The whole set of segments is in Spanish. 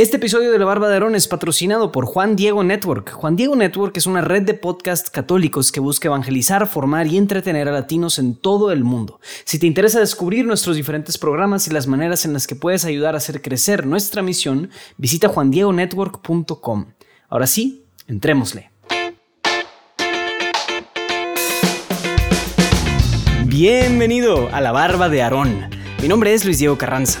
Este episodio de La Barba de Aarón es patrocinado por Juan Diego Network. Juan Diego Network es una red de podcasts católicos que busca evangelizar, formar y entretener a latinos en todo el mundo. Si te interesa descubrir nuestros diferentes programas y las maneras en las que puedes ayudar a hacer crecer nuestra misión, visita juandiegonetwork.com. Ahora sí, entrémosle. Bienvenido a La Barba de Aarón. Mi nombre es Luis Diego Carranza.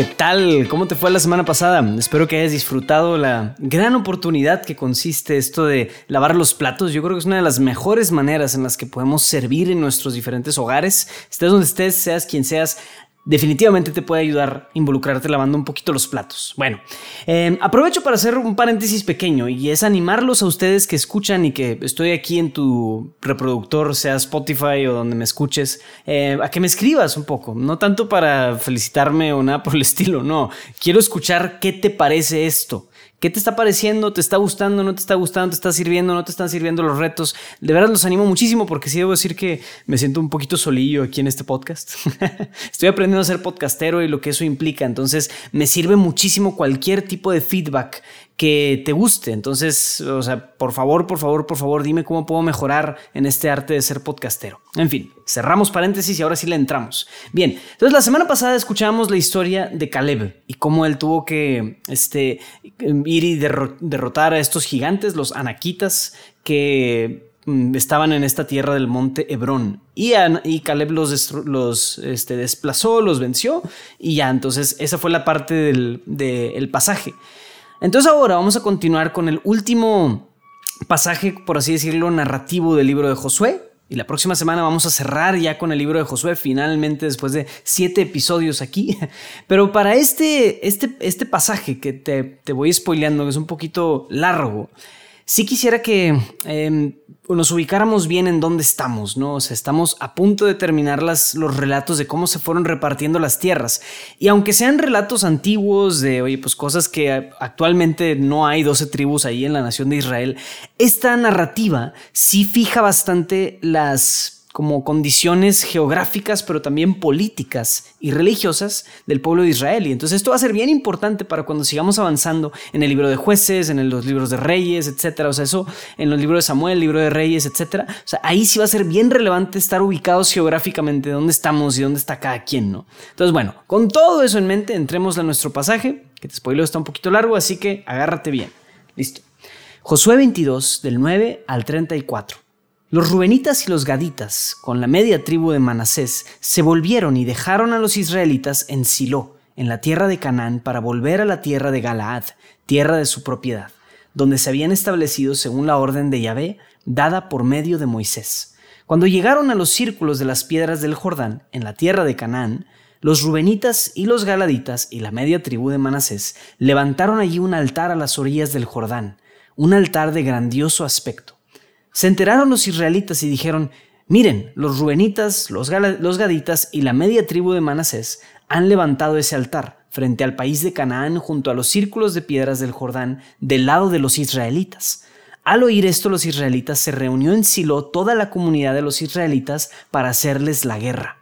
¿Qué tal? ¿Cómo te fue la semana pasada? Espero que hayas disfrutado la gran oportunidad que consiste esto de lavar los platos. Yo creo que es una de las mejores maneras en las que podemos servir en nuestros diferentes hogares. Estés donde estés, seas quien seas, definitivamente te puede ayudar a involucrarte lavando un poquito los platos. Bueno, em, aprovecho para hacer un paréntesis pequeño y es animarlos a ustedes que escuchan y que estoy aquí en tu reproductor, sea Spotify o donde me escuches, eh, a que me escribas un poco, no tanto para felicitarme o nada por el estilo, no, quiero escuchar qué te parece esto. ¿Qué te está pareciendo? ¿Te está gustando? ¿No te está gustando? ¿Te está sirviendo? ¿No te están sirviendo los retos? De verdad los animo muchísimo porque sí debo decir que me siento un poquito solillo aquí en este podcast. Estoy aprendiendo a ser podcastero y lo que eso implica. Entonces me sirve muchísimo cualquier tipo de feedback que te guste. Entonces, o sea, por favor, por favor, por favor, dime cómo puedo mejorar en este arte de ser podcastero. En fin, cerramos paréntesis y ahora sí le entramos. Bien, entonces la semana pasada escuchamos la historia de Caleb y cómo él tuvo que este, ir y derrotar a estos gigantes, los anaquitas, que mm, estaban en esta tierra del monte Hebrón. Y, y Caleb los, los este, desplazó, los venció y ya, entonces esa fue la parte del, del pasaje. Entonces ahora vamos a continuar con el último pasaje, por así decirlo, narrativo del libro de Josué. Y la próxima semana vamos a cerrar ya con el libro de Josué, finalmente después de siete episodios aquí. Pero para este, este, este pasaje que te, te voy spoileando, que es un poquito largo, sí quisiera que em, nos ubicáramos bien en dónde estamos, ¿no? O sea, estamos a punto de terminar las, los relatos de cómo se fueron repartiendo las tierras. Y aunque sean relatos antiguos de, oye, pues cosas que actualmente no hay 12 tribus ahí en la nación de Israel, esta narrativa sí fija bastante las como condiciones geográficas, pero también políticas y religiosas del pueblo de Israel. Y entonces esto va a ser bien importante para cuando sigamos avanzando en el libro de jueces, en los libros de reyes, etcétera. O sea, eso en los libros de Samuel, libro de reyes, etcétera. O sea, ahí sí va a ser bien relevante estar ubicados geográficamente, dónde estamos y dónde está cada quien, ¿no? Entonces, bueno, con todo eso en mente, entremos a nuestro pasaje, que te spoileo está un poquito largo, así que agárrate bien. Listo. Josué 22, del 9 al 34. Los rubenitas y los gaditas, con la media tribu de Manasés, se volvieron y dejaron a los israelitas en Silo, en la tierra de Canaán, para volver a la tierra de Galaad, tierra de su propiedad, donde se habían establecido según la orden de Yahvé, dada por medio de Moisés. Cuando llegaron a los círculos de las piedras del Jordán, en la tierra de Canaán, los rubenitas y los galaditas y la media tribu de Manasés levantaron allí un altar a las orillas del Jordán, un altar de grandioso aspecto se enteraron los israelitas y dijeron, miren, los rubenitas, los, gaditas y la media tribu de Manasés han levantado ese altar frente al país de Canaán junto a los círculos de piedras del Jordán del lado de los israelitas. Al oír esto los israelitas se reunió en Silo toda la comunidad de los israelitas para hacerles la guerra.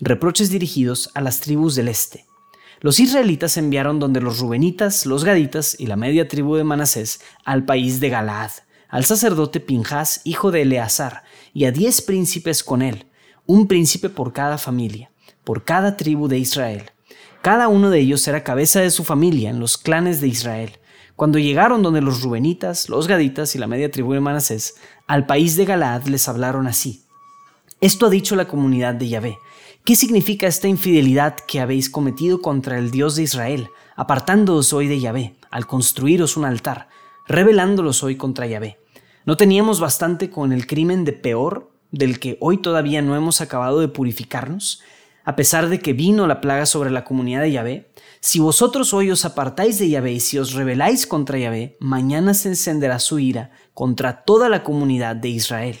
Reproches dirigidos a las tribus del este. Los israelitas enviaron donde los rubenitas, los gaditas y la media tribu de Manasés al país de Galaad al sacerdote Pinjas, hijo de Eleazar, y a diez príncipes con él, un príncipe por cada familia, por cada tribu de Israel. Cada uno de ellos era cabeza de su familia en los clanes de Israel. Cuando llegaron donde los Rubenitas, los Gaditas y la media tribu de Manasés, al país de Galaad les hablaron así. Esto ha dicho la comunidad de Yahvé. ¿Qué significa esta infidelidad que habéis cometido contra el Dios de Israel, apartándoos hoy de Yahvé, al construiros un altar? Rebelándolos hoy contra Yahvé. ¿No teníamos bastante con el crimen de peor del que hoy todavía no hemos acabado de purificarnos? A pesar de que vino la plaga sobre la comunidad de Yahvé, si vosotros hoy os apartáis de Yahvé y si os rebeláis contra Yahvé, mañana se encenderá su ira contra toda la comunidad de Israel.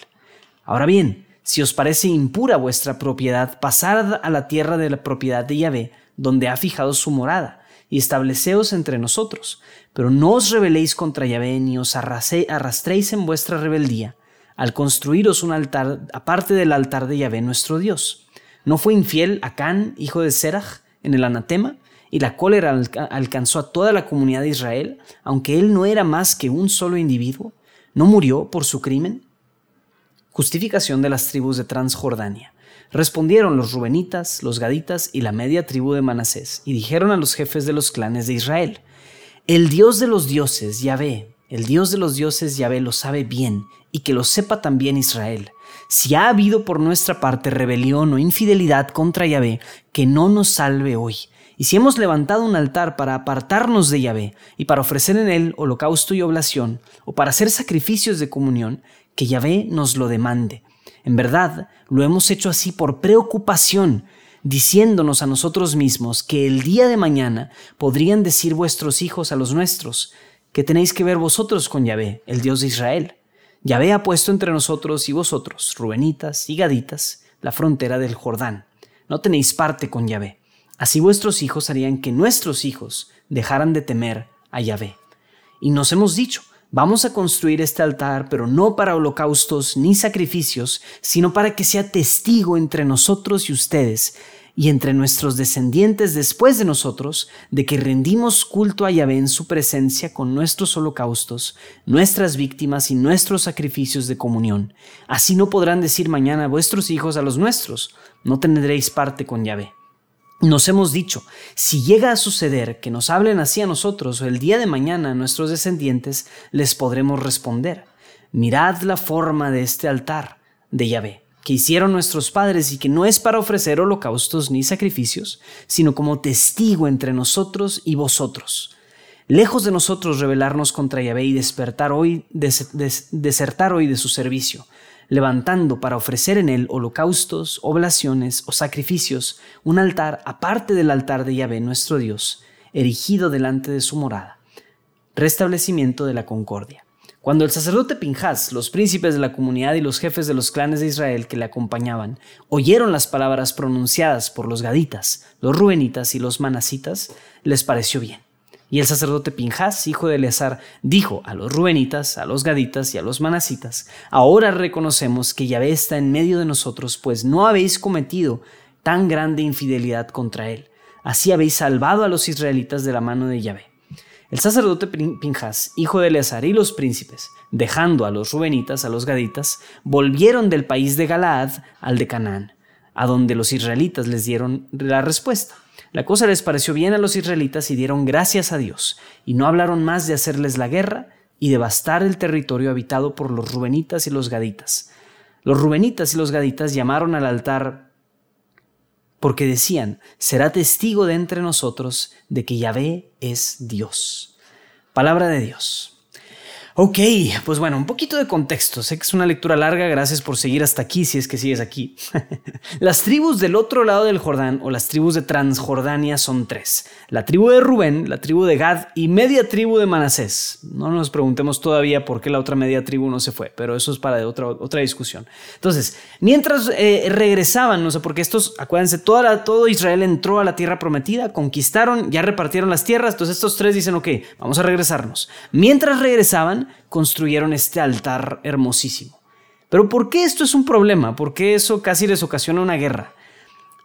Ahora bien, Si os parece impura vuestra propiedad, pasad a la tierra de la propiedad de Yahvé, donde ha fijado su morada, y estableceos entre nosotros. Pero no os rebeléis contra Yahvé, ni os arrastréis en vuestra rebeldía, al construiros un altar aparte del altar de Yahvé nuestro Dios. ¿No fue infiel Acán, hijo de Serach, en el anatema? Y la cólera alcanzó a toda la comunidad de Israel, aunque él no era más que un solo individuo. ¿No murió por su crimen? Justificación de las tribus de Transjordania. Respondieron los Rubenitas, los Gaditas y la media tribu de Manasés, y dijeron a los jefes de los clanes de Israel, El Dios de los dioses, Yahvé, el Dios de los dioses, Yahvé, lo sabe bien, y que lo sepa también Israel. Si ha habido por nuestra parte rebelión o infidelidad contra Yahvé, que no nos salve hoy. Y si hemos levantado un altar para apartarnos de Yahvé, y para ofrecer en él holocausto y oblación, o para hacer sacrificios de comunión, que Yahvé nos lo demande. En verdad, lo hemos hecho así por preocupación, diciéndonos a nosotros mismos que el día de mañana podrían decir vuestros hijos a los nuestros, que tenéis que ver vosotros con Yahvé, el Dios de Israel. Yahvé ha puesto entre nosotros y vosotros, Rubenitas y Gaditas, la frontera del Jordán. No tenéis parte con Yahvé. Así vuestros hijos harían que nuestros hijos dejaran de temer a Yahvé. Y nos hemos dicho, Vamos a construir este altar, pero no para holocaustos ni sacrificios, sino para que sea testigo entre nosotros y ustedes, y entre nuestros descendientes después de nosotros, de que rendimos culto a Yahvé en su presencia con nuestros holocaustos, nuestras víctimas y nuestros sacrificios de comunión. Así no podrán decir mañana vuestros hijos a los nuestros, no tendréis parte con Yahvé. Nos hemos dicho, si llega a suceder que nos hablen así a nosotros o el día de mañana a nuestros descendientes, les podremos responder, mirad la forma de este altar de Yahvé, que hicieron nuestros padres y que no es para ofrecer holocaustos ni sacrificios, sino como testigo entre nosotros y vosotros. Lejos de nosotros rebelarnos contra Yahvé y despertar hoy, desertar hoy de su servicio, levantando para ofrecer en él holocaustos, oblaciones o sacrificios, un altar aparte del altar de Yahvé nuestro Dios, erigido delante de su morada. Restablecimiento de la concordia. Cuando el sacerdote Pinjas, los príncipes de la comunidad y los jefes de los clanes de Israel que le acompañaban, oyeron las palabras pronunciadas por los gaditas, los rubenitas y los manasitas, les pareció bien. Y el sacerdote Pinjas, hijo de Eleazar, dijo a los rubenitas, a los gaditas y a los manasitas, ahora reconocemos que Yahvé está en medio de nosotros, pues no habéis cometido tan grande infidelidad contra él. Así habéis salvado a los israelitas de la mano de Yahvé. El sacerdote Pinjas, hijo de Eleazar y los príncipes, dejando a los rubenitas, a los gaditas, volvieron del país de Galaad al de Canaán, a donde los israelitas les dieron la respuesta. La cosa les pareció bien a los israelitas y dieron gracias a Dios, y no hablaron más de hacerles la guerra y devastar el territorio habitado por los rubenitas y los gaditas. Los rubenitas y los gaditas llamaron al altar porque decían, será testigo de entre nosotros de que Yahvé es Dios. Palabra de Dios. Ok, pues bueno, un poquito de contexto. Sé que es una lectura larga, gracias por seguir hasta aquí, si es que sigues aquí. las tribus del otro lado del Jordán o las tribus de Transjordania son tres. La tribu de Rubén, la tribu de Gad y media tribu de Manasés. No nos preguntemos todavía por qué la otra media tribu no se fue, pero eso es para otra, otra discusión. Entonces, mientras eh, regresaban, no sé, porque estos, acuérdense, toda todo Israel entró a la tierra prometida, conquistaron, ya repartieron las tierras, entonces estos tres dicen, ok, vamos a regresarnos. Mientras regresaban, construyeron este altar hermosísimo. Pero ¿por qué esto es un problema? ¿Por qué eso casi les ocasiona una guerra?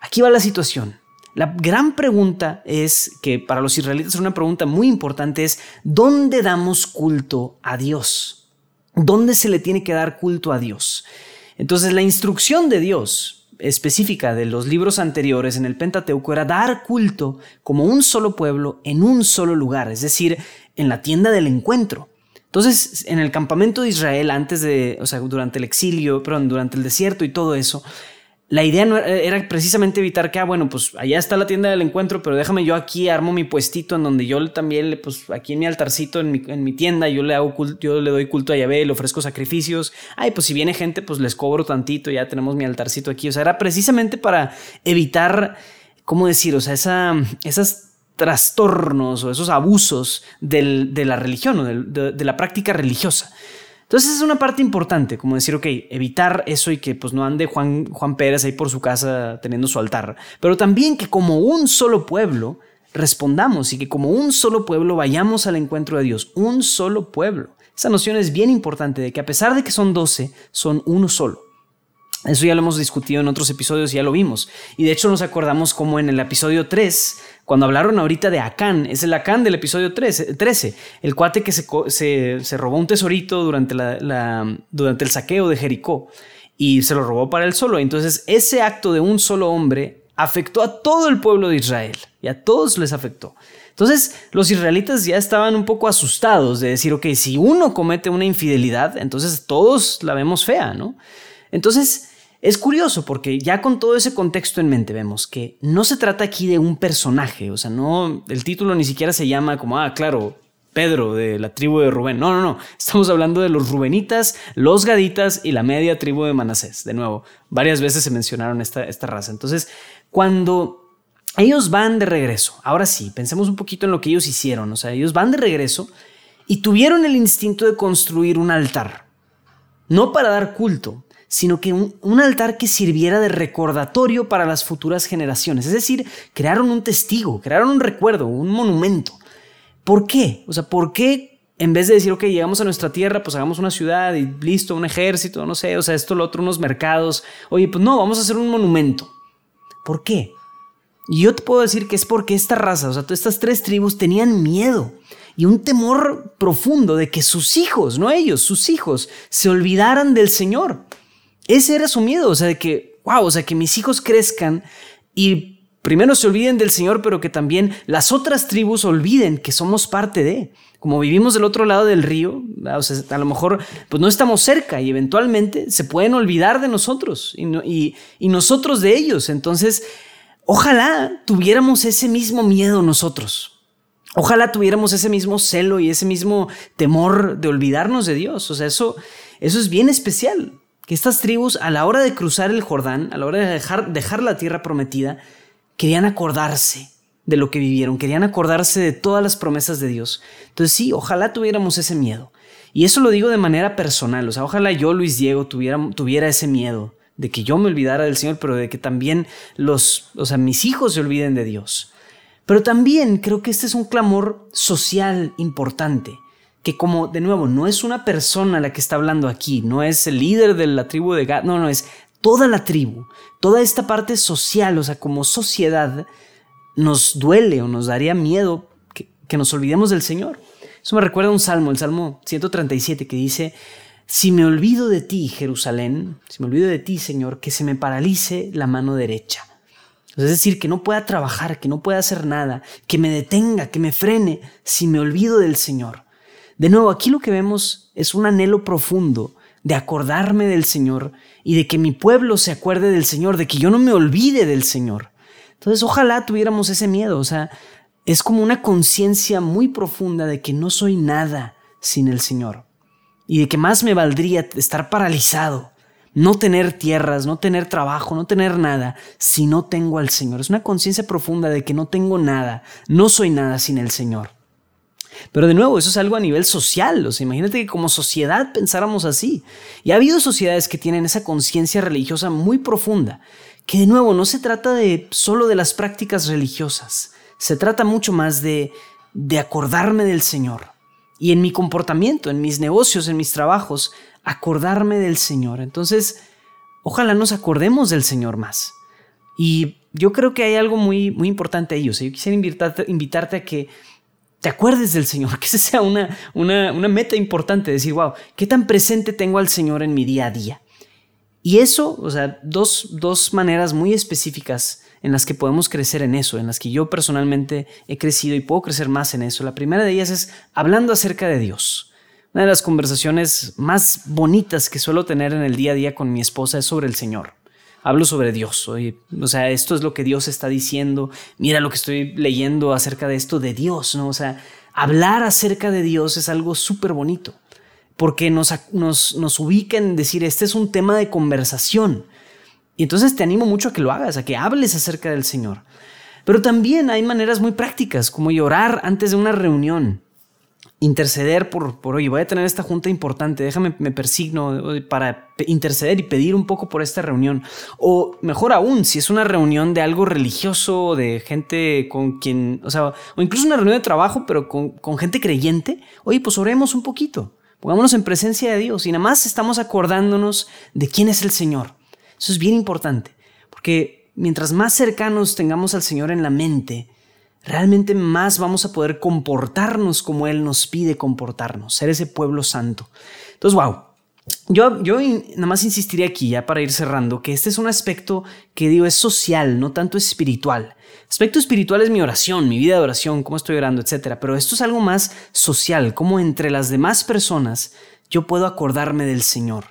Aquí va la situación. La gran pregunta es, que para los israelitas es una pregunta muy importante, es ¿dónde damos culto a Dios? ¿Dónde se le tiene que dar culto a Dios? Entonces la instrucción de Dios específica de los libros anteriores en el Pentateuco era dar culto como un solo pueblo en un solo lugar, es decir, en la tienda del encuentro. Entonces, en el campamento de Israel, antes de, o sea, durante el exilio, perdón, durante el desierto y todo eso, la idea no era, precisamente evitar que, ah, bueno, pues allá está la tienda del encuentro, pero déjame yo aquí armo mi puestito en donde yo también, pues aquí en mi altarcito, en mi, en mi tienda, yo le hago culto, yo le doy culto a Yahvé, le ofrezco sacrificios. Ay, pues si viene gente, pues les cobro tantito, ya tenemos mi altarcito aquí. O sea, era precisamente para evitar, ¿cómo decir? O sea, esa, esas trastornos o esos abusos de la religión o de, la práctica religiosa. Entonces es una parte importante, como decir, ok, evitar eso y que pues no ande Juan, Juan Pérez ahí por su casa teniendo su altar, pero también que como un solo pueblo respondamos y que como un solo pueblo vayamos al encuentro de Dios, un solo pueblo. Esa noción es bien importante de que a pesar de que son doce, son uno solo. Eso ya lo hemos discutido en otros episodios, ya lo vimos. Y de hecho nos acordamos como en el episodio 3, cuando hablaron ahorita de Acán, es el Acán del episodio 13, 13 el cuate que se, se, robó un tesorito durante, la, durante el saqueo de Jericó y se lo robó para él solo. Entonces ese acto de un solo hombre afectó a todo el pueblo de Israel y a todos les afectó. Entonces los israelitas ya estaban un poco asustados de decir, ok, si uno comete una infidelidad, entonces todos la vemos fea, ¿no? Entonces es curioso porque ya con todo ese contexto en mente vemos que no se trata aquí de un personaje, o sea, no, el título ni siquiera se llama como, ah, claro, Pedro de la tribu de Rubén. No, no, no. Estamos hablando de los Rubenitas, los Gaditas y la media tribu de Manasés. De nuevo, varias veces se mencionaron esta, esta raza. Entonces, cuando ellos van de regreso, ahora sí, pensemos un poquito en lo que ellos hicieron. O sea, ellos van de regreso y tuvieron el instinto de construir un altar. No para dar culto, sino que un, altar que sirviera de recordatorio para las futuras generaciones. Es decir, crearon un testigo, crearon un recuerdo, un monumento. ¿Por qué? O sea, ¿por qué en vez de decir, ok, llegamos a nuestra tierra, pues hagamos una ciudad y listo, un ejército, no sé, o sea, esto, lo otro, unos mercados. Oye, pues no, vamos a hacer un monumento. ¿Por qué? Y yo te puedo decir que es porque esta raza, o sea, todas estas tres tribus tenían miedo y un temor profundo de que sus hijos, no ellos, sus hijos, se olvidaran del Señor. Ese era su miedo, o sea, de que, wow, o sea, que mis hijos crezcan y primero se olviden del Señor, pero que también las otras tribus olviden que somos parte de. Como vivimos del otro lado del río, o sea, a lo mejor pues no estamos cerca y eventualmente se pueden olvidar de nosotros y, y nosotros de ellos. Entonces, ojalá tuviéramos ese mismo miedo nosotros. Ojalá tuviéramos ese mismo celo y ese mismo temor de olvidarnos de Dios. O sea, eso, eso es bien especial que estas tribus a la hora de cruzar el Jordán, a la hora de dejar, la tierra prometida, querían acordarse de lo que vivieron, querían acordarse de todas las promesas de Dios. Entonces sí, ojalá tuviéramos ese miedo. Y eso lo digo de manera personal, o sea, ojalá yo, Luis Diego, tuviera, tuviera ese miedo de que yo me olvidara del Señor, pero de que también los, o sea, mis hijos se olviden de Dios. Pero también creo que este es un clamor social importante que como de nuevo no es una persona la que está hablando aquí, no es el líder de la tribu de Gad, no, no, es toda la tribu, toda esta parte social, o sea, como sociedad, nos duele o nos daría miedo que, que nos olvidemos del Señor. Eso me recuerda a un salmo, el Salmo 137, que dice, si me olvido de ti, Jerusalén, si me olvido de ti, Señor, que se me paralice la mano derecha. Es decir, que no pueda trabajar, que no pueda hacer nada, que me detenga, que me frene, si me olvido del Señor. De nuevo, aquí lo que vemos es un anhelo profundo de acordarme del Señor y de que mi pueblo se acuerde del Señor, de que yo no me olvide del Señor. Entonces, ojalá tuviéramos ese miedo, o sea, es como una conciencia muy profunda de que no soy nada sin el Señor y de que más me valdría estar paralizado, no tener tierras, no tener trabajo, no tener nada si no tengo al Señor. Es una conciencia profunda de que no tengo nada, no soy nada sin el Señor. Pero de nuevo, eso es algo a nivel social. O sea, imagínate que como sociedad pensáramos así. Y ha habido sociedades que tienen esa conciencia religiosa muy profunda, que de nuevo no se trata de solo de las prácticas religiosas, se trata mucho más de, de acordarme del Señor. Y en mi comportamiento, en mis negocios, en mis trabajos, acordarme del Señor. Entonces, ojalá nos acordemos del Señor más. Y yo creo que hay algo muy, muy importante ahí. O sea, yo quisiera invitarte, invitarte a que te acuerdes del Señor, que esa sea una, una, meta importante, decir, wow, ¿qué tan presente tengo al Señor en mi día a día? Y eso, o sea, dos, dos maneras muy específicas en las que podemos crecer en eso, en las que yo personalmente he crecido y puedo crecer más en eso. La primera de ellas es hablando acerca de Dios. Una de las conversaciones más bonitas que suelo tener en el día a día con mi esposa es sobre el Señor hablo sobre Dios. o sea, esto es lo que Dios está diciendo. Mira lo que estoy leyendo acerca de esto de Dios, ¿no? O sea, hablar acerca de Dios es algo súper bonito porque nos, nos, nos ubica en decir, este es un tema de conversación. Y entonces te animo mucho a que lo hagas, a que hables acerca del Señor. Pero también hay maneras muy prácticas, como llorar antes de una reunión. Interceder por, por, oye, voy a tener esta junta importante, déjame, me persigno para interceder y pedir un poco por esta reunión. O mejor aún, si es una reunión de algo religioso, de gente con quien, o sea, o incluso una reunión de trabajo, pero con, con gente creyente, oye, pues oremos un poquito, pongámonos en presencia de Dios y nada más estamos acordándonos de quién es el Señor. Eso es bien importante, porque mientras más cercanos tengamos al Señor en la mente, realmente más vamos a poder comportarnos como Él nos pide comportarnos, ser ese pueblo santo. Entonces, wow. Yo, yo nada más insistiría aquí, ya para ir cerrando, que este es un aspecto que digo es social, no tanto espiritual. Aspecto espiritual es mi oración, mi vida de oración, cómo estoy orando, etc. Pero esto es algo más social, como entre las demás personas yo puedo acordarme del Señor.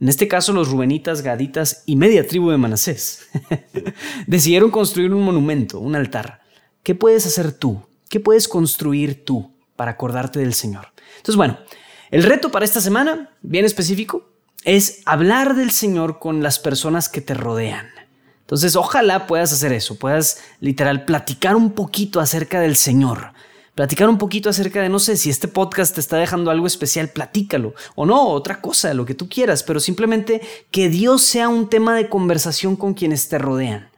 En este caso, los rubenitas, gaditas y media tribu de Manasés decidieron construir un monumento, un altar. ¿Qué puedes hacer tú? ¿Qué puedes construir tú para acordarte del Señor? Entonces, bueno, el reto para esta semana, bien específico, es hablar del Señor con las personas que te rodean. Entonces, ojalá puedas hacer eso, puedas literal platicar un poquito acerca del Señor, platicar un poquito acerca de, no sé, si este podcast te está dejando algo especial, platícalo, o no, otra cosa, lo que tú quieras, pero simplemente que Dios sea un tema de conversación con quienes te rodean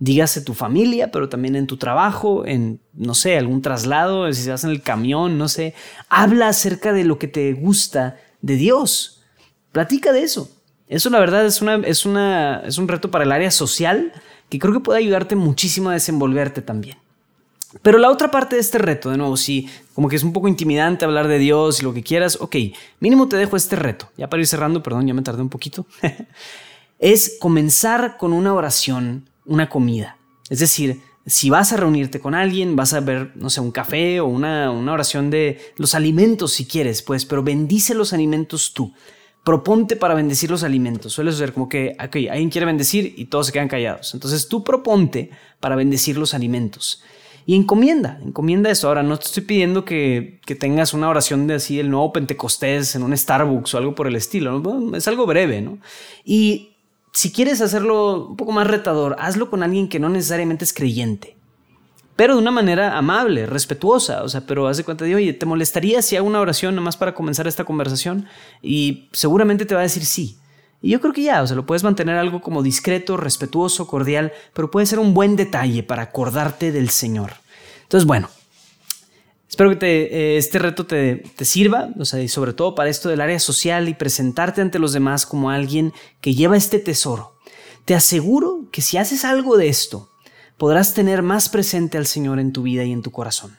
dígase tu familia, pero también en tu trabajo, en, no sé, algún traslado, si vas en el camión, no sé, habla acerca de lo que te gusta de Dios. Platica de eso. Eso la verdad es, una, es, una, es un reto para el área social que creo que puede ayudarte muchísimo a desenvolverte también. Pero la otra parte de este reto, de nuevo, si como que es un poco intimidante hablar de Dios y lo que quieras, ok, mínimo te dejo este reto. Ya para ir cerrando, perdón, ya me tardé un poquito. es comenzar con una oración una comida. Es decir, si vas a reunirte con alguien, vas a ver, no sé, un café o una, oración de los alimentos si quieres, pues, pero bendice los alimentos tú. Proponte para bendecir los alimentos. Suele ser como que, ok, alguien quiere bendecir y todos se quedan callados. Entonces tú proponte para bendecir los alimentos. Y encomienda, encomienda eso. Ahora, no te estoy pidiendo que, que tengas una oración de así, el nuevo Pentecostés en un Starbucks o algo por el estilo. Es algo breve, ¿no? Y si quieres hacerlo un poco más retador, hazlo con alguien que no necesariamente es creyente. Pero de una manera amable, respetuosa. O sea, pero haz de cuenta de, oye, ¿te molestaría si hago una oración nomás para comenzar esta conversación? Y seguramente te va a decir sí. Y yo creo que ya, o sea, lo puedes mantener algo como discreto, respetuoso, cordial, pero puede ser un buen detalle para acordarte del Señor. Entonces, bueno, Espero que eh, este reto te, te, sirva, o sea, y sobre todo para esto del área social y presentarte ante los demás como alguien que lleva este tesoro. Te aseguro que si haces algo de esto, podrás tener más presente al Señor en tu vida y en tu corazón.